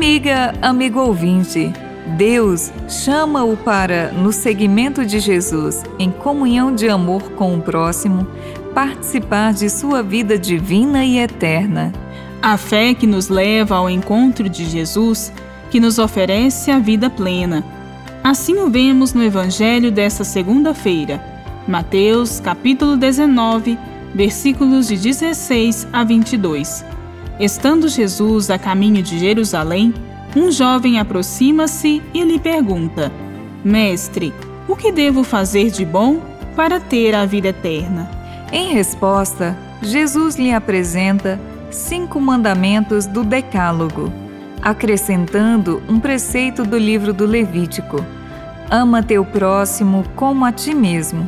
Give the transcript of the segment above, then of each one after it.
Amiga, amigo ouvinte, Deus chama-o para, no seguimento de Jesus, em comunhão de amor com o próximo, participar de sua vida divina e eterna. A fé que nos leva ao encontro de Jesus, que nos oferece a vida plena. Assim o vemos no Evangelho desta segunda-feira, Mateus, capítulo 19, versículos de 16 a 22. Estando Jesus a caminho de Jerusalém, um jovem aproxima-se e lhe pergunta: Mestre, o que devo fazer de bom para ter a vida eterna? Em resposta, Jesus lhe apresenta cinco mandamentos do Decálogo, acrescentando um preceito do livro do Levítico: Ama teu próximo como a ti mesmo.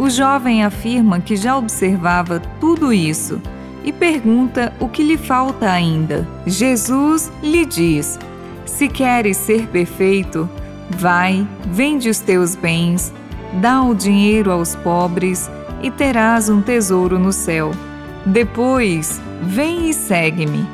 O jovem afirma que já observava tudo isso e pergunta o que lhe falta ainda. Jesus lhe diz: Se queres ser perfeito, vai, vende os teus bens, dá o dinheiro aos pobres e terás um tesouro no céu. Depois, vem e segue-me.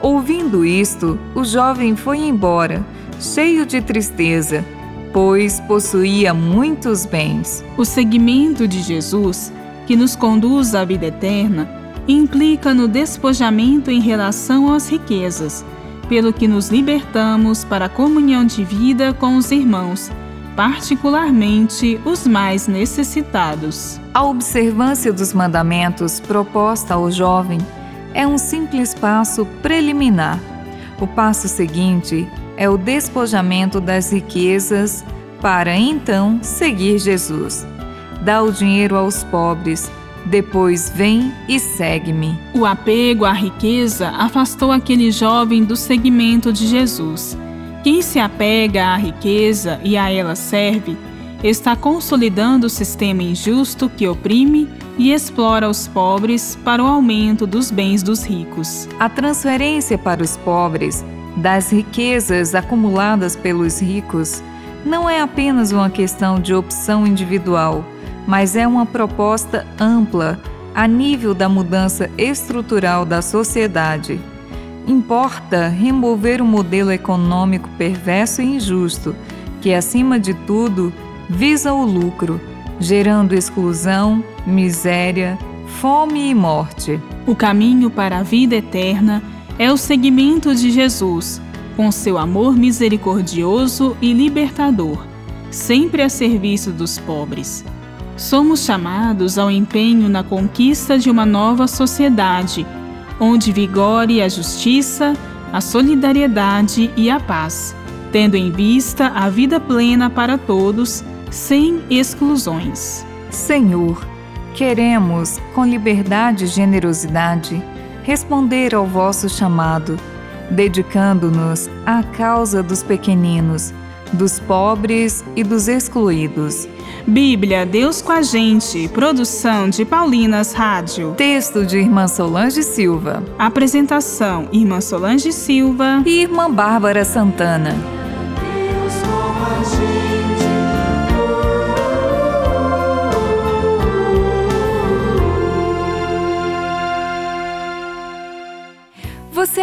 Ouvindo isto, o jovem foi embora, cheio de tristeza, pois possuía muitos bens. O seguimento de Jesus, que nos conduz à vida eterna, implica no despojamento em relação às riquezas, pelo que nos libertamos para a comunhão de vida com os irmãos particularmente os mais necessitados. A observância dos mandamentos proposta ao jovem é um simples passo preliminar. O passo seguinte é o despojamento das riquezas para então seguir Jesus. Dá o dinheiro aos pobres, depois vem e segue-me. O apego à riqueza afastou aquele jovem do seguimento de Jesus quem se apega à riqueza e a ela serve, está consolidando o sistema injusto que oprime e explora os pobres para o aumento dos bens dos ricos. A transferência para os pobres das riquezas acumuladas pelos ricos não é apenas uma questão de opção individual, mas é uma proposta ampla a nível da mudança estrutural da sociedade. Importa remover o modelo econômico perverso e injusto, que, acima de tudo, visa o lucro, gerando exclusão, miséria, fome e morte. O caminho para a vida eterna é o seguimento de Jesus, com seu amor misericordioso e libertador, sempre a serviço dos pobres. Somos chamados ao empenho na conquista de uma nova sociedade onde vigore a justiça, a solidariedade e a paz, tendo em vista a vida plena para todos, sem exclusões. Senhor, queremos, com liberdade e generosidade, responder ao vosso chamado, dedicando-nos à causa dos pequeninos, dos pobres e dos excluídos Bíblia, Deus com a gente. Produção de Paulinas Rádio. Texto de Irmã Solange Silva. Apresentação: Irmã Solange Silva e Irmã Bárbara Santana.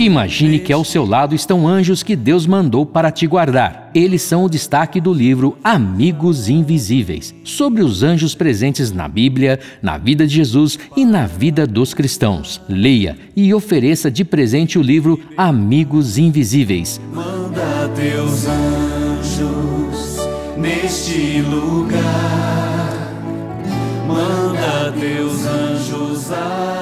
Imagine que ao seu lado estão anjos que Deus mandou para te guardar. Eles são o destaque do livro Amigos Invisíveis, sobre os anjos presentes na Bíblia, na vida de Jesus e na vida dos cristãos. Leia e ofereça de presente o livro Amigos Invisíveis. Manda teus anjos neste lugar. Manda teus anjos aqui.